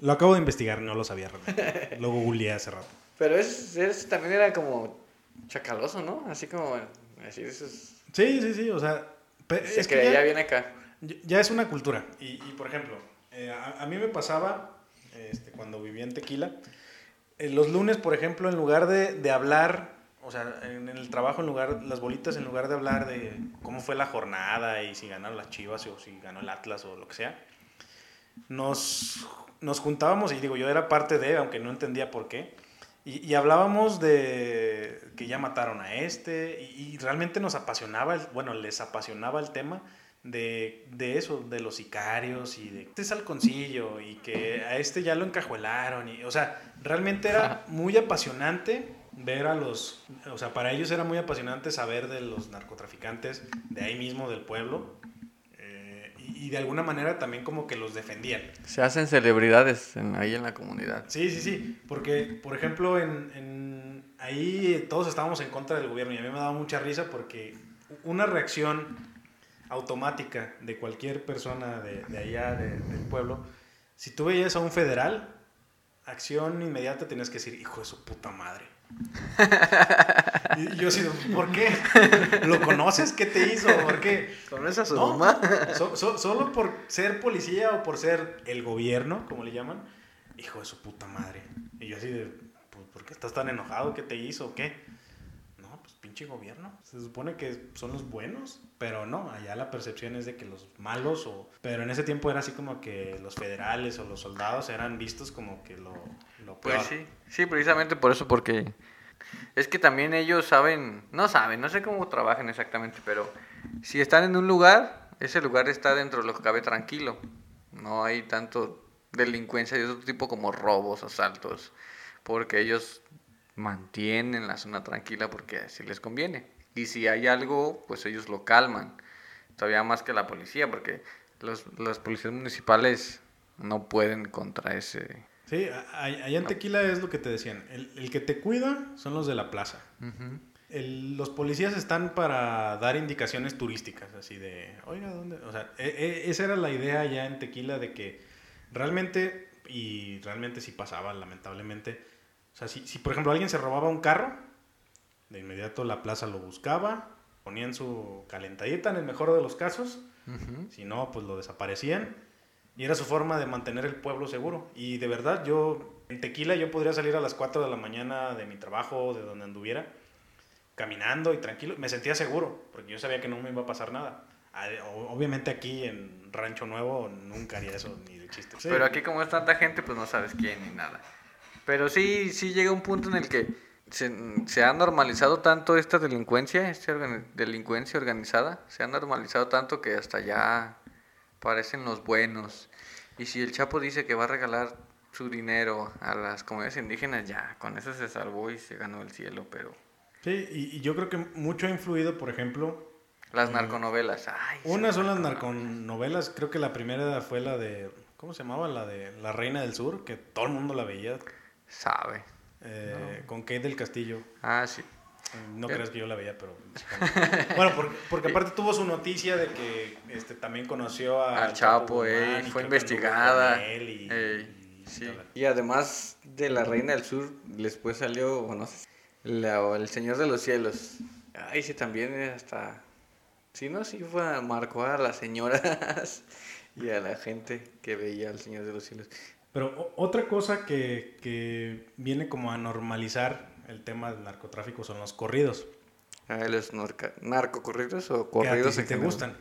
Lo acabo de investigar, no lo sabía realmente. lo googleé hace rato. Pero ese, ese también era como chacaloso, ¿no? Así como. Sí, sí, sí, o sea. Se es que ya, bien acá. ya es una cultura. Y, y, por ejemplo, eh, a, a mí me pasaba este, cuando vivía en Tequila. eh, los lunes, por ejemplo, en lugar de, de hablar, sea, en el trabajo, en lugar, las bolitas, en lugar de hablar de cómo fue la jornada y si ganaron las chivas o si ganó el Atlas o lo que sea, nos, nos juntábamos y digo, yo era parte de, aunque no entendía por qué, y, y hablábamos de que ya mataron a este y, y realmente nos apasionaba, el- bueno, les apasionaba el tema de, de eso, de los sicarios y de este es halconcillo y que a este ya lo encajuelaron y, o sea, realmente era muy apasionante ver a los, o sea, para ellos era muy apasionante saber de los narcotraficantes de ahí mismo del pueblo eh, y, y de alguna manera también como que los defendían. Se hacen celebridades en- ahí en la comunidad. Sí, sí, sí, porque por ejemplo en, en- ahí todos estábamos en contra del gobierno y a mí me daba mucha risa porque una reacción automática de cualquier persona de, de allá, de- del pueblo, si tú veías a un federal, acción inmediata tenías que decir, hijo de su puta madre. Y yo así, ¿por qué? ¿Lo conoces? ¿Qué te hizo? ¿Por qué? ¿Conoces a su No, mamá? so- so- solo por ser policía o por ser el gobierno, como le llaman, hijo de su puta madre. Y yo así de, pues, ¿por qué estás tan enojado? ¿Qué te hizo? ¿O qué? Pues pinche gobierno. Se supone que son los buenos, pero no, allá la percepción es de que los malos o... Pero en ese tiempo era así como que los federales o los soldados eran vistos como que lo, lo peor. Pues sí, sí, precisamente por eso, porque es que también ellos saben, no saben, no sé cómo trabajan exactamente, pero si están en un lugar, ese lugar está dentro de lo que cabe tranquilo. No hay tanto delincuencia de otro tipo como robos, asaltos, porque ellos mantienen la zona tranquila porque así les conviene. Y si hay algo, pues ellos lo calman. Todavía más que la policía, porque los, los policías municipales no pueden contra ese... Sí, allá en Tequila es lo que te decían. El, el que te cuida son los de la plaza. El- los policías están para dar indicaciones turísticas, así de, oiga, ¿dónde? O sea, e- e- esa era la idea ya en Tequila de que realmente, y realmente sí pasaba, lamentablemente, o sea, si, si por ejemplo alguien se robaba un carro, de inmediato la plaza lo buscaba, ponían su calentadita en el mejor de los casos, si no, pues lo desaparecían. Y era su forma de mantener el pueblo seguro. Y de verdad, yo en Tequila yo podría salir a las 4 de la mañana de mi trabajo, de donde anduviera, caminando y tranquilo. Me sentía seguro, porque yo sabía que no me iba a pasar nada. Ah, Obviamente aquí en Rancho Nuevo nunca haría eso ni de chiste. Sí. Pero aquí como es tanta gente, pues no sabes quién ni nada. Pero sí, sí llega un punto en el que se, ha normalizado tanto esta delincuencia, esta delincuencia organizada, se ha normalizado tanto que hasta ya parecen los buenos. Y si el Chapo dice que va a regalar su dinero a las comunidades indígenas, ya, con eso se salvó y se ganó el cielo, pero... Sí, y, yo creo que mucho ha influido, por ejemplo... Las narconovelas. Ay, una son las narconovelas, creo que la primera fue la de... ¿Cómo se llamaba? La de La Reina del Sur, que todo el mundo la veía. Sabe. Eh, con Kate del Castillo. Ah, sí. No creas que yo la veía, pero... bueno, porque, aparte tuvo su noticia de que este, también conoció a... Al Chapo, eh, fue investigada. Y, sí. y, además de La Reina del Sur, después salió, bueno, El Señor de los Cielos. Ay, sí, también hasta... Sí, no, sí fue, marcó a las señoras y a la gente que veía al Señor de los Cielos. Pero otra cosa que, que, viene como a normalizar el tema del narcotráfico son los corridos. Ah, ¿los narcocorridos o corridos que te gustan?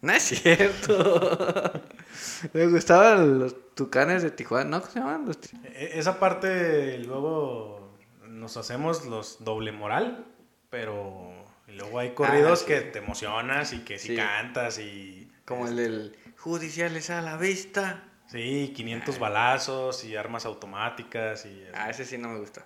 No es cierto. Me gustaban los tucanes de Tijuana, ¿no? ¿Cómo se llaman? E, esa parte luego nos hacemos los doble moral, pero luego hay corridos ah, que te emocionas y que si cantas y... Como el del judiciales a la vista. Sí, 500 balazos y armas automáticas y... Ah, ese sí no me gusta.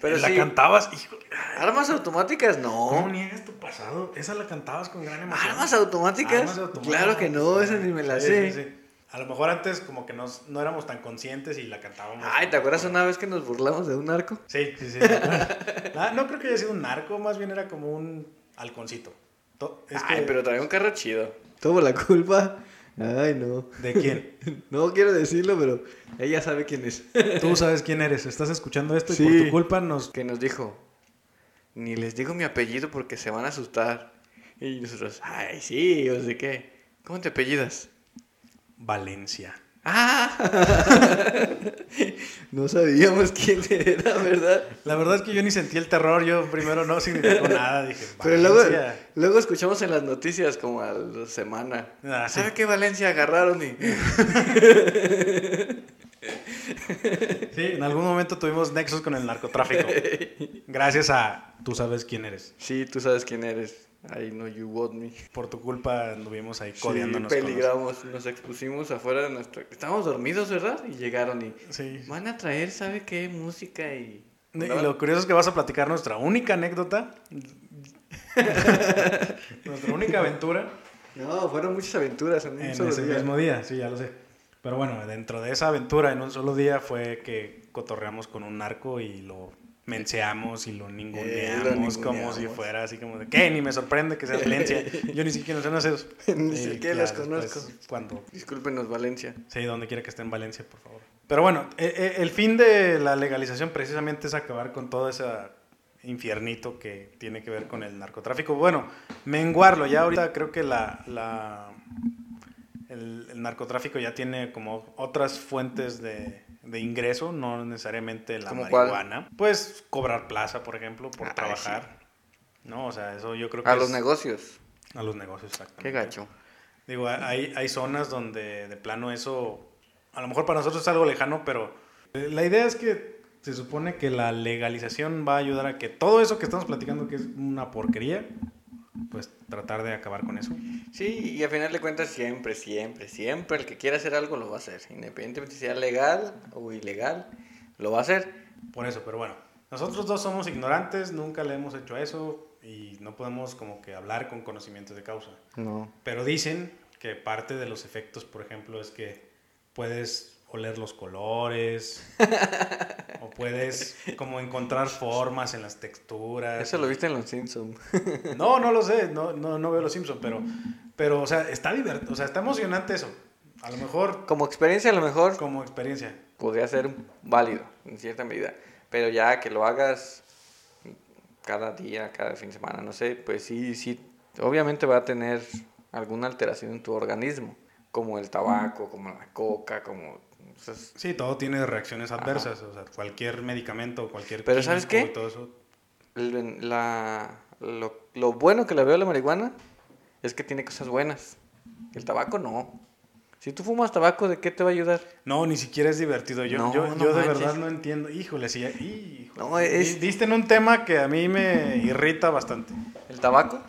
Pero la cantabas, hijo. Armas automáticas, no. ¿Cómo niegas tu pasado? Esa la cantabas con gran emoción. ¿Armas automáticas? Armas automáticas. Claro que no, esa ni me la sé. Sí, sí. A lo mejor antes como que no éramos tan conscientes y la cantábamos. Ay, ¿te acuerdas una vez que nos burlamos de un narco? Sí, sí, sí. Ah, no creo que haya sido un narco, más bien era como un halconcito. Ay, pero traía un carro chido. Tuvo la culpa Ay, no. ¿De quién? no quiero decirlo, pero ella sabe quién es. Tú sabes quién eres. Estás escuchando esto y por tu culpa nos... Que nos dijo, ni les digo mi apellido porque se van a asustar. Y nosotros, ay, sí, o sé qué. ¿Cómo te apellidas? Valencia. ¡Ah! no sabíamos quién era, ¿verdad? La verdad es que yo ni sentí el terror. Yo primero no significó nada. Dije, Pero luego, luego escuchamos en las noticias como a la semana. Ah, ¿Sabe qué Valencia agarraron? Y... sí, en algún momento tuvimos nexos con el narcotráfico. Gracias a tú sabes quién eres. Sí, tú sabes quién eres. I know you want me. Por tu culpa anduvimos ahí codeándonos. Sí, peligramos, nos expusimos afuera de nuestro... Estábamos dormidos, ¿verdad? Y llegaron y... Sí. Van a traer, ¿sabe qué? Música y... Y lo curioso es que vas a platicar nuestra única anécdota. nuestra única aventura. No, fueron muchas aventuras en, en ese mismo día, sí, ya lo sé. Pero bueno, dentro de esa aventura en un solo día fue que cotorreamos con un narco y lo menseamos y lo ninguneamos, como si fuera así como de ¿qué? Ni me sorprende que sea Valencia. Yo ni siquiera no sé esos. ni siquiera los conozco. cuando... Discúlpenos, Valencia. Sí, donde quiera que esté en Valencia, por favor. Pero bueno, e, e, el fin de la legalización precisamente es acabar con todo ese infiernito que tiene que ver con el narcotráfico. Bueno, menguarlo. Ya ahorita creo que la, la el, el narcotráfico ya tiene como otras fuentes de de ingreso, no necesariamente la marihuana. Pues cobrar plaza, por ejemplo, por trabajar. No, o sea, eso yo creo que... A los negocios. A los negocios, exacto. Qué gacho. Digo, hay, hay zonas donde de plano eso, a lo mejor para nosotros es algo lejano, pero la idea es que se supone que la legalización va a ayudar a que todo eso que estamos platicando, que es una porquería, pues tratar de acabar con eso. Sí, y a final de cuentas siempre, siempre, siempre el que quiera hacer algo lo va a hacer, independientemente si sea legal o ilegal, lo va a hacer. Por eso, pero bueno, nosotros dos somos ignorantes, nunca le hemos hecho eso y no podemos como que hablar con conocimientos de causa. No. Pero dicen que parte de los efectos, por ejemplo, es que puedes oler los colores o puedes como encontrar formas en las texturas. Eso lo viste en Los Simpsons. no, no lo sé, no, no, no veo Los Simpsons, pero, pero, o sea, está divertido, o sea, está emocionante eso. A lo mejor... Como experiencia, a lo mejor... Como experiencia. Podría ser válido, en cierta medida. Pero ya que lo hagas cada día, cada fin de semana, no sé, pues sí, sí, obviamente va a tener alguna alteración en tu organismo, como el tabaco, como la coca, como sí, todo tiene reacciones adversas. O sea, cualquier medicamento, cualquier. Pero ¿sabes qué? Todo eso... la, lo, lo, bueno que le veo a la marihuana es que tiene cosas buenas. El tabaco no. Si tú fumas tabaco, ¿de qué te va a ayudar? No, ni siquiera es divertido. Yo, No, yo, no yo de verdad no entiendo. Híjole, sí. híjole. No, es- Di- Diste en un tema que a mí me irrita bastante. ¿El tabaco?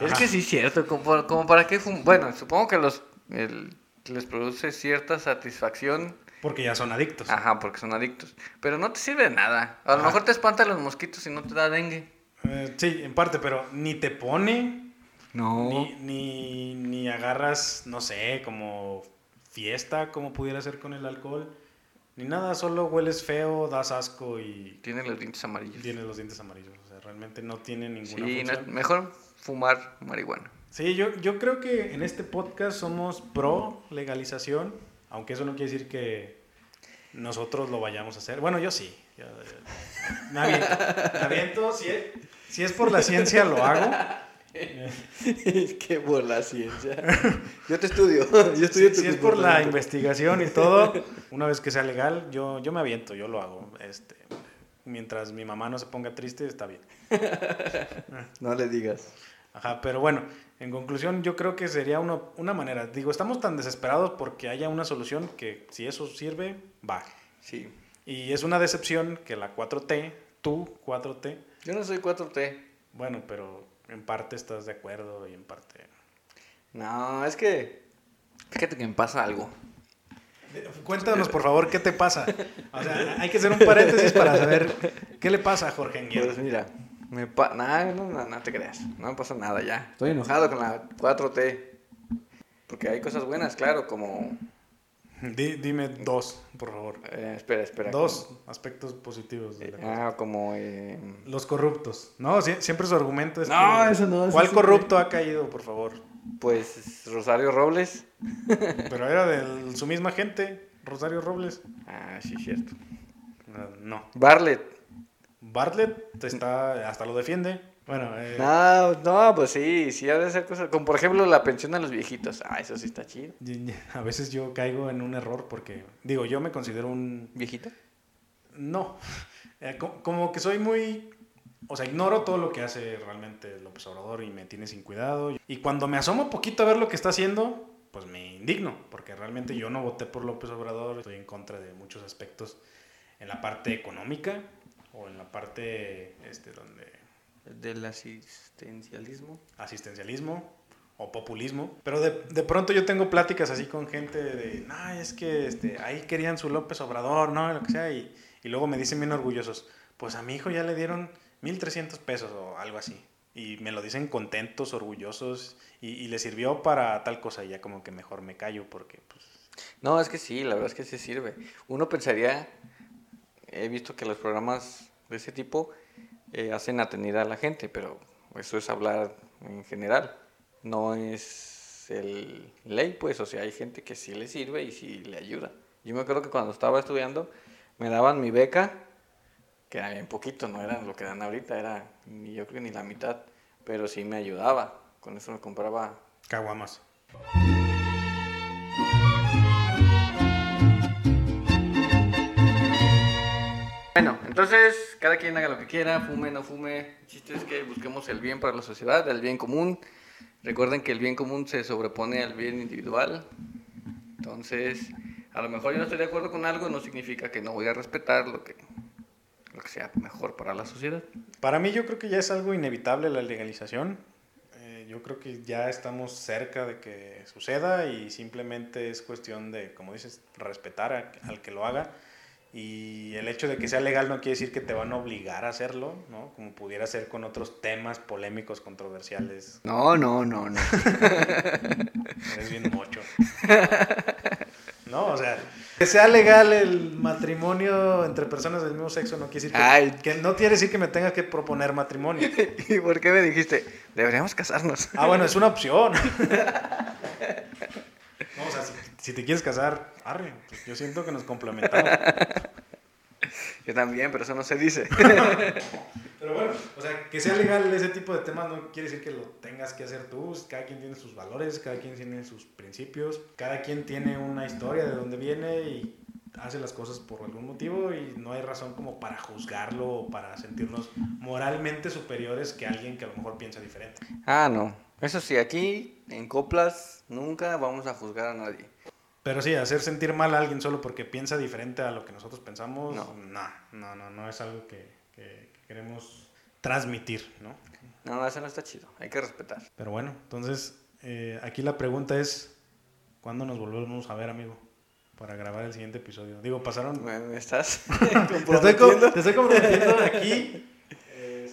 Es Ajá. que sí es cierto, como, para- como para qué fum- Bueno, supongo que los el- les produce cierta satisfacción, Porque ya son adictos. ajá, porque son adictos, pero no te sirve de nada. A lo Ajá. mejor te espantan los mosquitos y no te da dengue. Eh, sí, en parte, pero ni te pone, No. ni, ni, ni agarras, no sé, como fiesta, como pudiera ser con el alcohol. Ni nada, solo hueles feo, das asco y Tiene los dientes amarillos. tienes los dientes amarillos. O sea, realmente no tiene ninguna Sí, no- función. mejor fumar marihuana. Sí, yo, yo creo que en este podcast somos pro legalización, aunque eso no quiere decir que nosotros lo vayamos a hacer. Bueno, yo sí. Yo- yo- me aviento. Me aviento. Si es, si es por la ciencia, lo hago. es que por la ciencia. Yo te estudio. Yo Si, si es por la investigación y todo, una vez que sea legal, yo, yo me aviento, yo lo hago. Este, mientras mi mamá no se ponga triste, está bien. No le digas. Ajá, pero bueno, en conclusión, yo creo que sería una, una manera. Digo, estamos tan desesperados porque haya una solución que si eso sirve, va. Sí. Y es una decepción que la 4T, tú 4T, Yo no soy 4T. bueno, pero en parte estás de acuerdo y en parte... No, es que. Fíjate que me pasa algo. Cuéntanos, por favor, ¿qué te pasa? O sea, hay que hacer un paréntesis para saber qué le pasa a Jorge Enguierro. Pues mira, me pa nah, no, no, no te creas, no me pasa nada ya. Estoy enojado con la 4T. Porque hay cosas buenas, claro, como... Di- dime dos, por favor. eh, espera, espera. Dos aspectos positivos de la como- cosa. ah, como... eh, Los corruptos. No, sie- siempre su argumento es No, que- eso no, eso ¿Cuál sí. corrupto ha caído, por favor? pues Rosario Robles. Pero era de su misma gente, Rosario Robles. Ah, sí, cierto. Ah, No. Bartlett. Bartlett está, hasta lo defiende. Bueno, eh, No, no, pues sí, sí ha de ser cosas... Como por ejemplo la pensión a los viejitos. Ah, eso sí está chido. a veces yo caigo en un error porque, digo, yo me considero un... ¿Viejito? No, Eh, co- como que soy muy... O sea, ignoro todo lo que hace realmente López Obrador y me tiene sin cuidado. Y cuando me asomo poquito a ver lo que está haciendo, pues me indigno, porque realmente yo no voté por López Obrador, estoy en contra de muchos aspectos en la parte económica o en la parte este, donde Del asistencialismo. asistencialismo o populismo. Pero de, de pronto yo tengo pláticas así con gente de, no, es que este, ahí querían su López Obrador, ¿no? Lo que sea. Y, y luego me dicen bien orgullosos, pues a mi hijo ya le dieron 1.300 pesos o algo así. Y me lo dicen contentos, orgullosos, y, y le sirvió para tal cosa. Y ya como que mejor me callo porque, pues, No, es que sí, la verdad es que sí sirve. Uno pensaría, he visto que los programas de ese tipo eh, hacen atendida a la gente, pero eso es hablar en general, no es el ley, pues, o sea, hay gente que sí le sirve y sí le ayuda. Yo me acuerdo que cuando estaba estudiando me daban mi beca, que era bien poquito, no era lo que dan ahorita, era ni yo creo ni la mitad, pero sí me ayudaba, con eso me compraba caguamas. Bueno, entonces cada quien haga lo que quiera, fume, no fume. El chiste es que busquemos el bien para la sociedad, el bien común. Recuerden que el bien común se sobrepone al bien individual. Entonces, a lo mejor yo no estoy de acuerdo con algo, no significa que no voy a respetar lo que, lo que sea mejor para la sociedad. Para mí yo creo que ya es algo inevitable la legalización. Eh, yo creo que ya estamos cerca de que suceda y simplemente es cuestión de, como dices, respetar a- al que lo haga. Y el hecho de que sea legal no quiere decir que te van a obligar a hacerlo, ¿no? Como pudiera ser con otros temas polémicos, controversiales. No, no, no, no. Eres bien mocho. No, o sea, que sea legal el matrimonio entre personas del mismo sexo no quiere decir que, Ay. que no quiere decir que me tenga que proponer matrimonio. ¿Y por qué me dijiste? Deberíamos casarnos. Ah, bueno, es una opción. No, o sea, si, si te quieres casar, arre. Yo siento que nos complementamos. Yo también, pero eso no se dice. Pero bueno, o sea, que sea legal ese tipo de temas no quiere decir que lo tengas que hacer tú. Cada quien tiene sus valores, cada quien tiene sus principios, cada quien tiene una historia de dónde viene y hace las cosas por algún motivo y no hay razón como para juzgarlo o para sentirnos moralmente superiores que alguien que a lo mejor piensa diferente. Ah, no. Eso sí, aquí en Coplas nunca vamos a juzgar a nadie. Pero sí, hacer sentir mal a alguien solo porque piensa diferente a lo que nosotros pensamos, No. no, no, no, no, es algo que, que- que queremos transmitir, ¿no? No, eso no está chido. Hay que respetar. Pero bueno, entonces eh, aquí la pregunta es, ¿cuándo nos volvemos a ver, amigo? Para grabar el siguiente episodio. Digo, pasaron... Bueno, ¿me estás Te estoy, co- comprometiendo? te estoy comprometiendo aquí.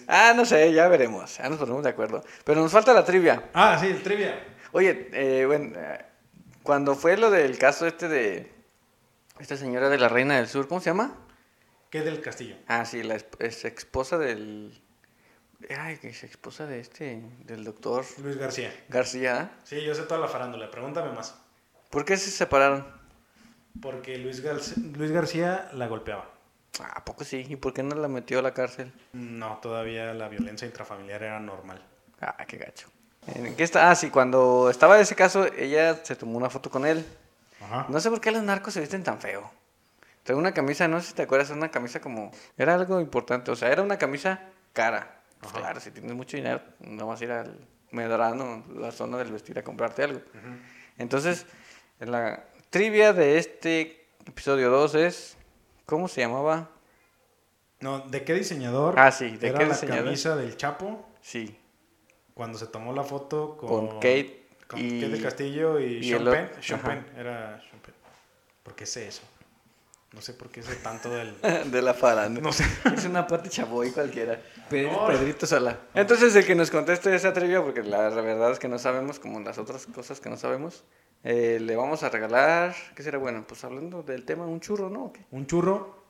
Ah, no sé, ya veremos. Ya nos ponemos de acuerdo. Pero nos falta la trivia. Ah, sí, el trivia. Oye, eh, bueno, cuando fue lo del caso este de esta señora de la Reina del Sur, ¿cómo se llama? ¿Qué del castillo? Ah, sí, la ex esposa del... Ay, que es esposa de este, del doctor Luis García. García. Sí, yo sé toda la farándula, pregúntame más. ¿Por qué se separaron? Porque Luis García la golpeaba. Ah, ¿a poco sí? ¿Y por qué no la metió a la cárcel? No, todavía la violencia intrafamiliar era normal. Ah, qué gacho. ¿En qué está? Ah, sí, cuando estaba ese caso, ella se tomó una foto con él. Ajá. No sé por qué los narcos se visten tan feo. Trae una camisa, no sé si te acuerdas, una camisa como... Era algo importante, o sea, era una camisa cara. Pues Ajá. claro, si tienes mucho dinero, no vas a ir al Medrano, la zona del vestir, a comprarte algo. Entonces, la trivia de este episodio 2 es... ¿Cómo se llamaba? No, ¿de qué diseñador? Ah, sí, ¿de era qué la diseñador? camisa del Chapo Sí, cuando se tomó la foto con, con, Kate con y... Kate del Castillo y, y Sean Penn. Sean. Penn, era Sean Penn. ¿Por qué sé eso? No sé por qué sé tanto del... de la farándula. No sé. Es una parte chaboy cualquiera. Pe- No. Pedrito Sola. Entonces, el que nos conteste esa trivia, porque la verdad es que no sabemos, como las otras cosas que no sabemos, eh, le vamos a regalar. ¿Qué será bueno? Pues hablando del tema, un churro, ¿no? ¿O qué? Un churro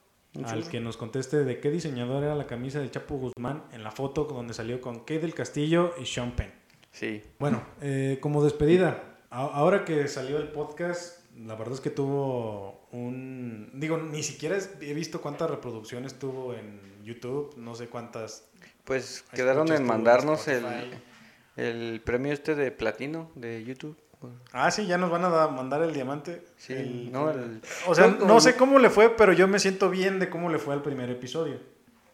al que nos conteste de qué diseñador era la camisa del Chapo Guzmán en la foto donde salió con Kate del Castillo y Sean Penn. Sí. Bueno, eh, como despedida, ahora que salió el podcast, la verdad es que tuvo un... Digo, ni siquiera he visto cuántas reproducciones tuvo en YouTube, no sé cuántas... Pues quedaron en mandarnos el, el premio este de platino de YouTube. Ah, sí, ya nos van a da- mandar el diamante. Sí, El- no, el- O sea, como- no sé cómo le fue, pero yo me siento bien de cómo le fue al primer episodio.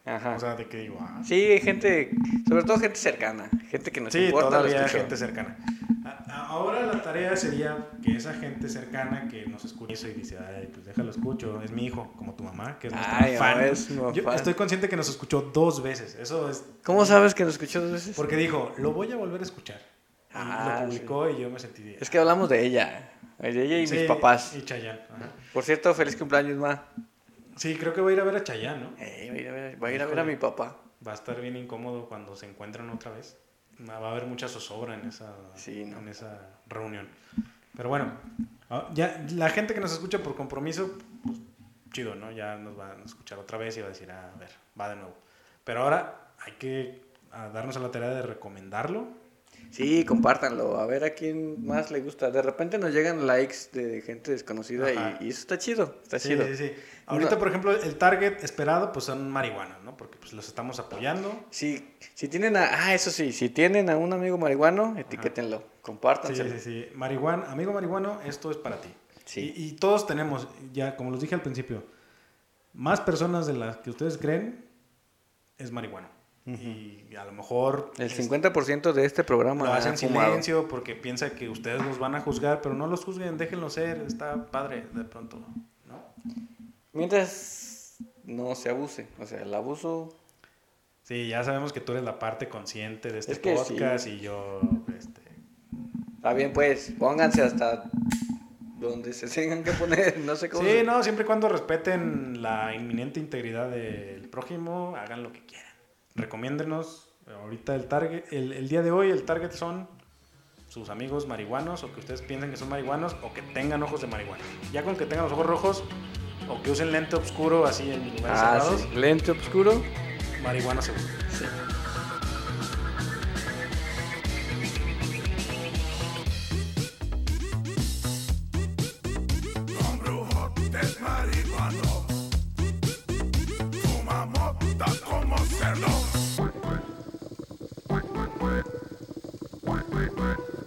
Ajá. O sea, de que digo, ah, sí, gente, sobre todo gente cercana, gente que nos Sí, importa. todavía gente cercana. Ahora la tarea sería que esa gente cercana que nos escucha y dice, ay, pues déjalo escucho, es mi hijo, como tu mamá, que es nuestra Ay, fan. es Yo fan. estoy consciente que nos escuchó dos veces. Eso es ¿Cómo sabes que nos escuchó dos veces? porque dijo, lo voy a volver a escuchar. Ah, lo publicó y yo me sentí. Es que hablamos de ella, de ella y Sí, mis papás. Y Chayanne. ajá. Por cierto, feliz cumpleaños, ma. Sí, creo que voy a ir a ver a Chayanne, ¿no? Eh, voy a ir a ver, voy a, ir a, ver a mi papá. Va a estar bien incómodo cuando se encuentran otra vez. Va a haber mucha zozobra en esa, Sí, ¿no? en esa reunión. Pero bueno, ah, ya la gente que nos escucha por compromiso, pues, chido, ¿no? Ya nos van a escuchar otra vez y va a decir, "Ah, a ver, va de nuevo. Pero ahora hay que darnos a la tarea de recomendarlo. Sí, compártanlo, a ver a quién más le gusta. De repente nos llegan likes de gente desconocida y, y eso está chido, está Sí, chido. sí, sí. Ahorita, No. por ejemplo, el target esperado pues son marihuanos, ¿no? Porque pues los estamos apoyando. Si, si tienen a, ah, eso sí, si tienen a un amigo marihuano, etiquétenlo, Sí, compártanselo. sí, sí. Marihuana, amigo marihuano, esto es para ti. Sí. Y, y todos tenemos, ya como los dije al principio, más personas de las que ustedes creen es marihuano. Y a lo mejor El es- 50% de este programa lo ha hacen silencio porque piensa que ustedes los van a juzgar, pero no los juzguen, déjenlo ser, está padre de pronto, ¿no? Mientras no se abuse, o sea, el abuso Sí, ya sabemos que tú eres la parte consciente de este Es que sí. podcast y yo, este, Está bien, pues, pónganse hasta donde se tengan que poner, no sé cómo. Sí, se- no, siempre y cuando respeten la inminente integridad del prójimo, hagan lo que quieran. Recomiéndenos. Ahorita el target, el, el día de hoy, el target son sus amigos marihuanos o que ustedes piensen que son marihuanos o que tengan ojos de marihuana. Ya con que tengan los ojos rojos o que usen lente oscuro así en lugares Ah, cerrados, sí. Lente oscuro. marihuana seguro. Sí.